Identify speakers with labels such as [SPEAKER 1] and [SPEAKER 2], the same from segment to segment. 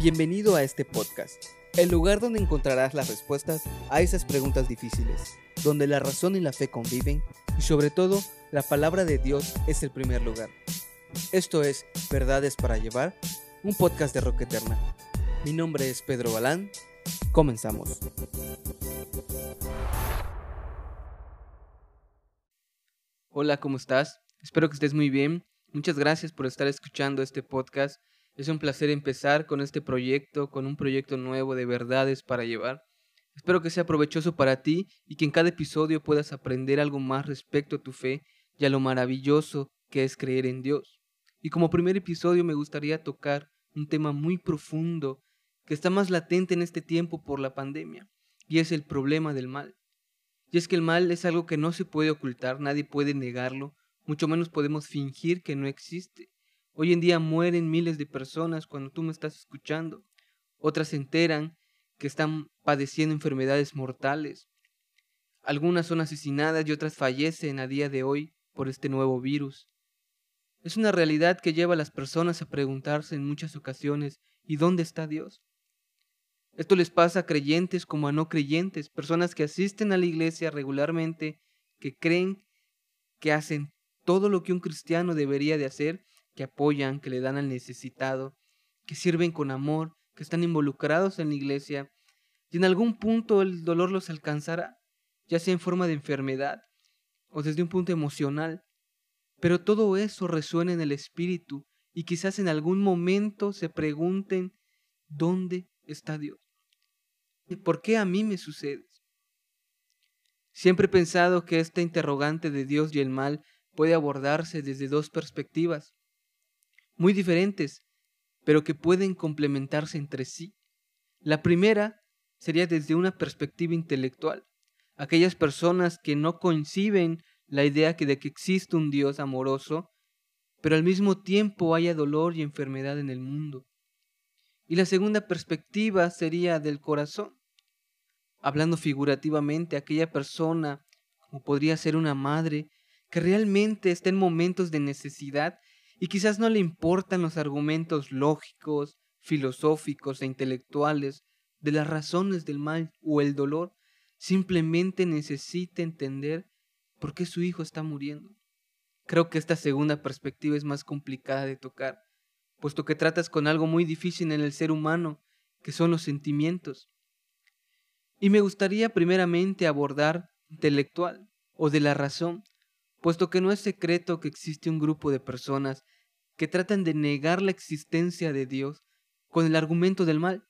[SPEAKER 1] Bienvenido a este podcast, el lugar donde encontrarás las respuestas a esas preguntas difíciles, donde la razón y la fe conviven y sobre todo la palabra de Dios es el primer lugar. Esto es Verdades para Llevar, un podcast de Roca Eterna. Mi nombre es Pedro Balán. Comenzamos. Hola, ¿cómo estás? Espero que estés muy bien. Muchas gracias por estar escuchando este podcast es un placer empezar con este proyecto, con un proyecto nuevo de verdades para llevar. Espero que sea provechoso para ti y que en cada episodio puedas aprender algo más respecto a tu fe y a lo maravilloso que es creer en Dios. Y como primer episodio me gustaría tocar un tema muy profundo que está más latente en este tiempo por la pandemia, y es el problema del mal. Y es que el mal es algo que no se puede ocultar, nadie puede negarlo, mucho menos podemos fingir que no existe. Hoy en día mueren miles de personas cuando tú me estás escuchando. Otras se enteran que están padeciendo enfermedades mortales. Algunas son asesinadas y otras fallecen a día de hoy por este nuevo virus. Es una realidad que lleva a las personas a preguntarse en muchas ocasiones ¿y dónde está Dios? Esto les pasa a creyentes como a no creyentes, personas que asisten a la iglesia regularmente, que creen que hacen todo lo que un cristiano debería de hacer que apoyan, que le dan al necesitado, que sirven con amor, que están involucrados en la iglesia, y en algún punto el dolor los alcanzará, ya sea en forma de enfermedad o desde un punto emocional. Pero todo eso resuena en el espíritu y quizás en algún momento se pregunten, ¿dónde está Dios? ¿Y por qué a mí me sucede? Siempre he pensado que esta interrogante de Dios y el mal puede abordarse desde dos perspectivas muy diferentes, pero que pueden complementarse entre sí. La primera sería desde una perspectiva intelectual. Aquellas personas que no conciben la idea de que existe un Dios amoroso, pero al mismo tiempo haya dolor y enfermedad en el mundo. Y la segunda perspectiva sería del corazón. Hablando figurativamente, aquella persona, como podría ser una madre, que realmente está en momentos de necesidad y quizás no le importan los argumentos lógicos, filosóficos e intelectuales de las razones del mal o el dolor, simplemente necesita entender por qué su hijo está muriendo. Creo que esta segunda perspectiva es más complicada de tocar, puesto que tratas con algo muy difícil en el ser humano, que son los sentimientos. Y me gustaría primeramente abordar intelectual o de la razón, puesto que no es secreto que existe un grupo de personas que tratan de negar la existencia de Dios con el argumento del mal,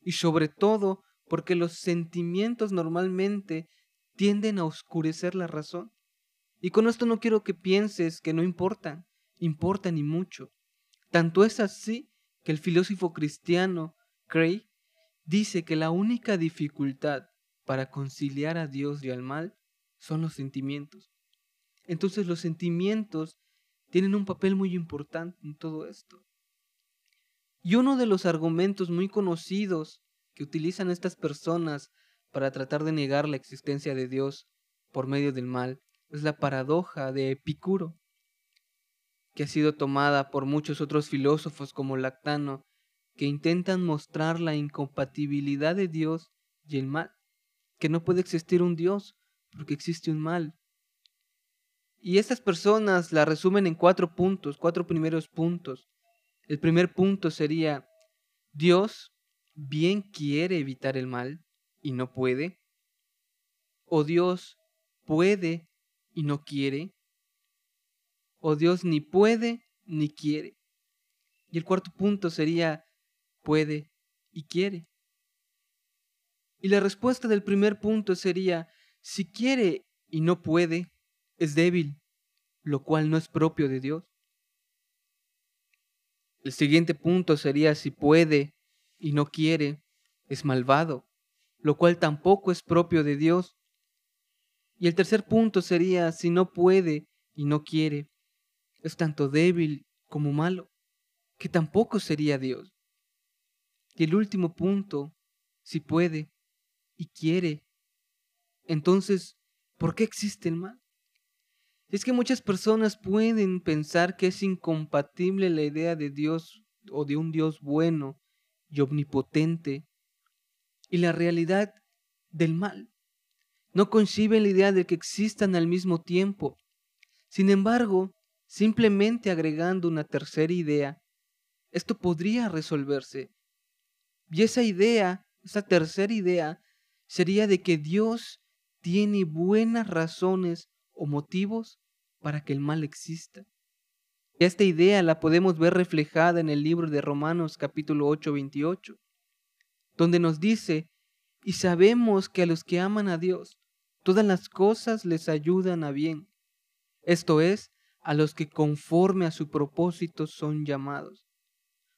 [SPEAKER 1] y sobre todo porque los sentimientos normalmente tienden a oscurecer la razón. Y con esto no quiero que pienses que no importan, importan y mucho. Tanto es así que el filósofo cristiano Cray dice que la única dificultad para conciliar a Dios y al mal son los sentimientos. Entonces los sentimientos tienen un papel muy importante en todo esto. Y uno de los argumentos muy conocidos que utilizan estas personas para tratar de negar la existencia de Dios por medio del mal es la paradoja de Epicuro, que ha sido tomada por muchos otros filósofos como Lactano, que intentan mostrar la incompatibilidad de Dios y el mal, que no puede existir un Dios porque existe un mal, y estas personas la resumen en cuatro puntos, cuatro primeros puntos. El primer punto sería, Dios bien quiere evitar el mal y no puede. O Dios puede y no quiere. O Dios ni puede ni quiere. Y el cuarto punto sería, puede y quiere. Y la respuesta del primer punto sería, si quiere y no puede, es débil, lo cual no es propio de Dios. El siguiente punto sería si puede y no quiere, es malvado, lo cual tampoco es propio de Dios. Y el tercer punto sería si no puede y no quiere, es tanto débil como malo, que tampoco sería Dios. Y el último punto, si puede y quiere, entonces, ¿por qué existe el mal? Es que muchas personas pueden pensar que es incompatible la idea de Dios o de un Dios bueno y omnipotente y la realidad del mal. No conciben la idea de que existan al mismo tiempo. Sin embargo, simplemente agregando una tercera idea, esto podría resolverse. Y esa idea, esa tercera idea, sería de que Dios tiene buenas razones o motivos para que el mal exista. Y esta idea la podemos ver reflejada en el libro de Romanos capítulo 8, 28, donde nos dice, y sabemos que a los que aman a Dios, todas las cosas les ayudan a bien. Esto es, a los que conforme a su propósito son llamados.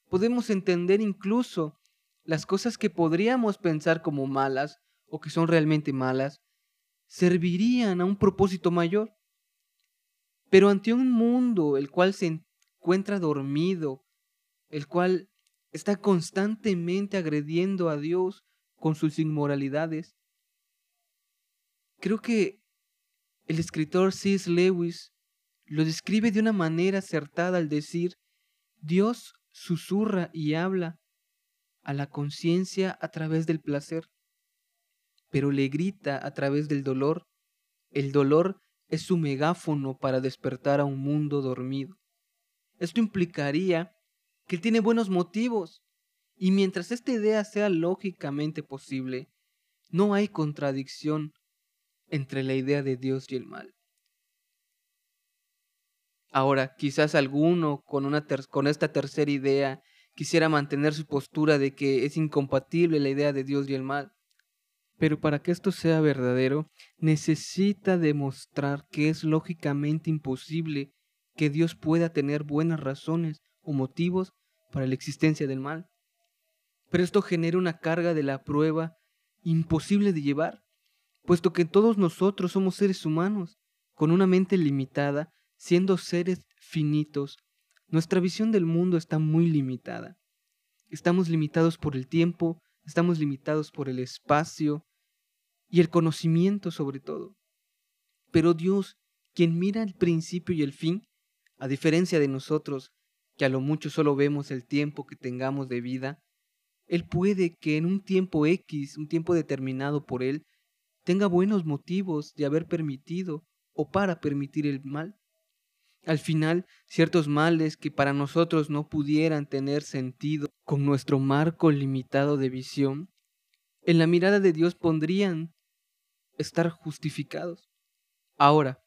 [SPEAKER 1] Podemos entender incluso las cosas que podríamos pensar como malas o que son realmente malas, servirían a un propósito mayor. Pero ante un mundo el cual se encuentra dormido, el cual está constantemente agrediendo a Dios con sus inmoralidades, creo que el escritor C.S. Lewis lo describe de una manera acertada al decir, Dios susurra y habla a la conciencia a través del placer, pero le grita a través del dolor. El dolor es su megáfono para despertar a un mundo dormido. Esto implicaría que tiene buenos motivos, y mientras esta idea sea lógicamente posible, no hay contradicción entre la idea de Dios y el mal. Ahora, quizás alguno con, con esta tercera idea quisiera mantener su postura de que es incompatible la idea de Dios y el mal. Pero para que esto sea verdadero, necesita demostrar que es lógicamente imposible que Dios pueda tener buenas razones o motivos para la existencia del mal. Pero esto genera una carga de la prueba imposible de llevar, puesto que todos nosotros somos seres humanos, con una mente limitada Siendo seres finitos, nuestra visión del mundo está muy limitada. Estamos limitados por el tiempo, estamos limitados por el espacio y el conocimiento sobre todo. Pero Dios, quien mira el principio y el fin, a diferencia de nosotros, que a lo mucho solo vemos el tiempo que tengamos de vida, Él puede que en un tiempo X, un tiempo determinado por Él, tenga buenos motivos de haber permitido o para permitir el mal. Al final, ciertos males que para nosotros no pudieran tener sentido con nuestro marco limitado de visión, en la mirada de Dios pondrían estar justificados. Ahora,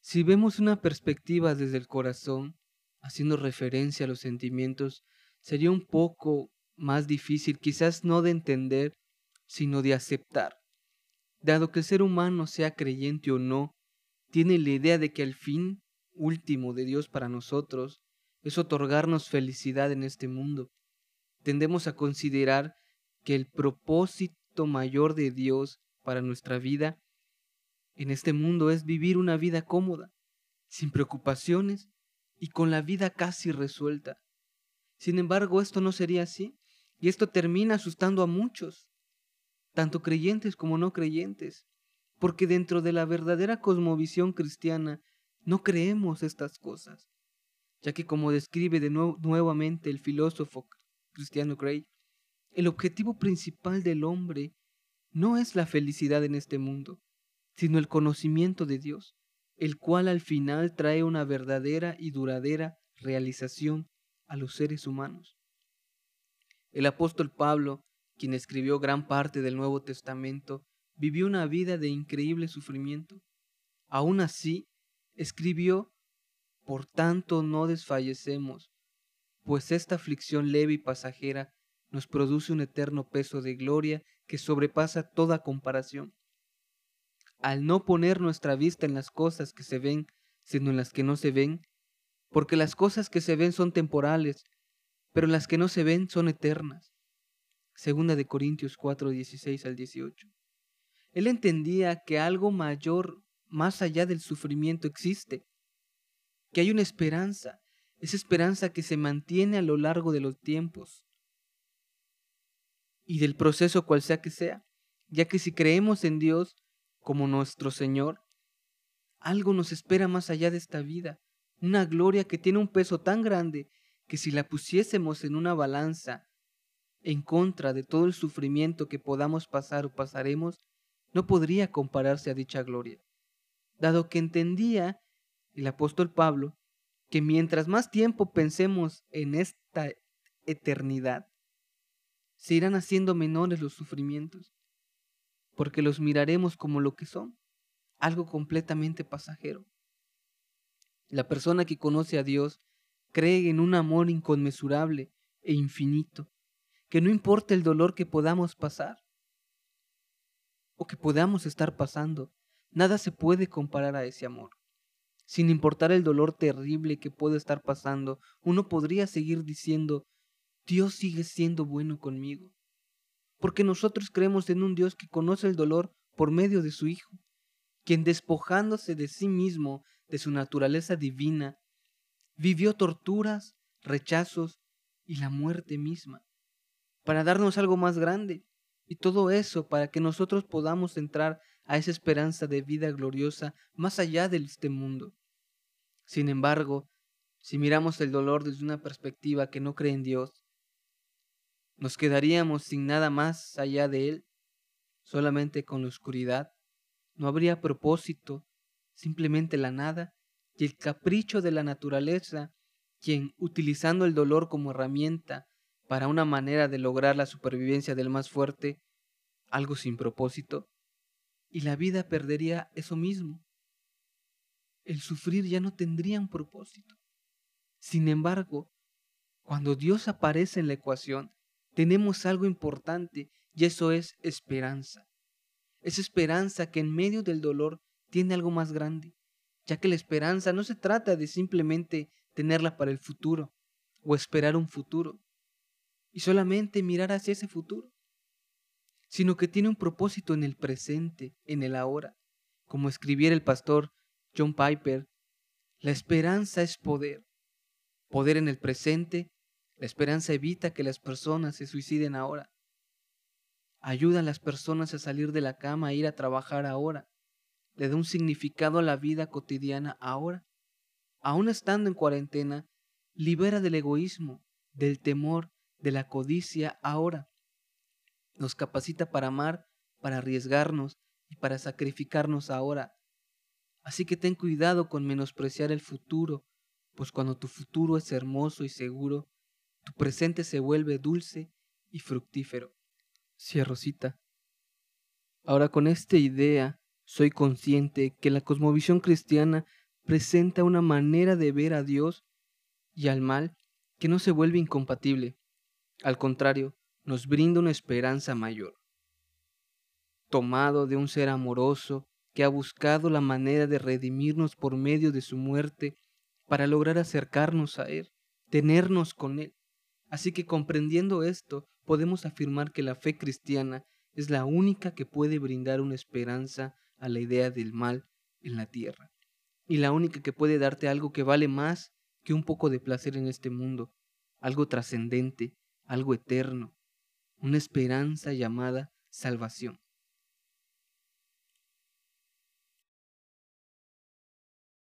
[SPEAKER 1] si vemos una perspectiva desde el corazón, haciendo referencia a los sentimientos, sería un poco más difícil, quizás no de entender, sino de aceptar. Dado que el ser humano, sea creyente o no, tiene la idea de que al fin último de Dios para nosotros es otorgarnos felicidad en este mundo. Tendemos a considerar que el propósito mayor de Dios para nuestra vida en este mundo es vivir una vida cómoda, sin preocupaciones y con la vida casi resuelta. Sin embargo, esto no sería así, y esto termina asustando a muchos, tanto creyentes como no creyentes, porque dentro de la verdadera cosmovisión cristiana no creemos estas cosas, ya que como describe de nuevo, nuevamente el filósofo cristiano Gray, el objetivo principal del hombre no es la felicidad en este mundo, sino el conocimiento de Dios, el cual al final trae una verdadera y duradera realización a los seres humanos. El apóstol Pablo, quien escribió gran parte del Nuevo Testamento, vivió una vida de increíble sufrimiento. Aún así, escribió, Por tanto no desfallecemos, pues esta aflicción leve y pasajera nos produce un eterno peso de gloria que sobrepasa toda comparación. Al no poner nuestra vista en las cosas que se ven, sino en las que no se ven, porque las cosas que se ven son temporales, pero las que no se ven son eternas. Segunda de Corintios 4, 16 al 18. Él entendía que algo mayor más allá del sufrimiento existe, que hay una esperanza, esa esperanza que se mantiene a lo largo de los tiempos y del proceso cual sea que sea, ya que si creemos en Dios como nuestro Señor, algo nos espera más allá de esta vida, una gloria que tiene un peso tan grande que si la pusiésemos en una balanza en contra de todo el sufrimiento que podamos pasar o pasaremos, no podría compararse a dicha gloria, dado que entendía el apóstol Pablo que mientras más tiempo pensemos en esta eternidad, se irán haciendo menores los sufrimientos, porque los miraremos como lo que son, algo completamente pasajero. La persona que conoce a Dios cree en un amor inconmensurable e infinito, que no importa el dolor que podamos pasar o que podamos estar pasando, nada se puede comparar a ese amor. Sin importar el dolor terrible que pueda estar pasando, uno podría seguir diciendo, Dios sigue siendo bueno conmigo. Porque nosotros creemos en un Dios que conoce el dolor por medio de su Hijo, quien despojándose de sí mismo, de su naturaleza divina, vivió torturas, rechazos y la muerte misma, para darnos algo más grande, y todo eso para que nosotros podamos entrar a esa esperanza de vida gloriosa más allá de este mundo. Sin embargo, si miramos el dolor desde una perspectiva que no cree en Dios, nos quedaríamos sin nada más allá de Él, solamente con la oscuridad. No habría propósito, simplemente la nada y el capricho de la naturaleza, quien, utilizando el dolor como herramienta para una manera de lograr la supervivencia del más fuerte, algo sin propósito, y la vida perdería eso mismo. El sufrir ya no tendría un propósito. Sin embargo, cuando Dios aparece en la ecuación, tenemos algo importante y eso es esperanza. Es esperanza que en medio del dolor tiene algo más grande, ya que la esperanza no se trata de simplemente tenerla para el futuro o esperar un futuro y solamente mirar hacia ese futuro, sino que tiene un propósito en el presente, en el ahora. Como escribiera el pastor John Piper, la esperanza es poder. Poder en el presente, la esperanza evita que las personas se suiciden ahora. Ayuda a las personas a salir de la cama e ir a trabajar ahora. Le da un significado a la vida cotidiana ahora. Aún estando en cuarentena, libera del egoísmo, del temor, de la codicia ahora nos capacita para amar, para arriesgarnos y para sacrificarnos ahora. Así que ten cuidado con menospreciar el futuro, pues cuando tu futuro es hermoso y seguro, tu presente se vuelve dulce y fructífero. Cierro cita. Ahora con esta idea, soy consciente que la cosmovisión cristiana presenta una manera de ver a Dios y al mal que no se vuelve incompatible. Al contrario, nos brinda una esperanza mayor. Tomado de un ser amoroso que ha buscado la manera de redimirnos por medio de su muerte para lograr acercarnos a Él, tenernos con Él. Así que comprendiendo esto, podemos afirmar que la fe cristiana es la única que puede brindar una esperanza a la idea del mal en la tierra, y la única que puede darte algo que vale más que un poco de placer en este mundo, algo trascendente, algo eterno, una esperanza llamada salvación.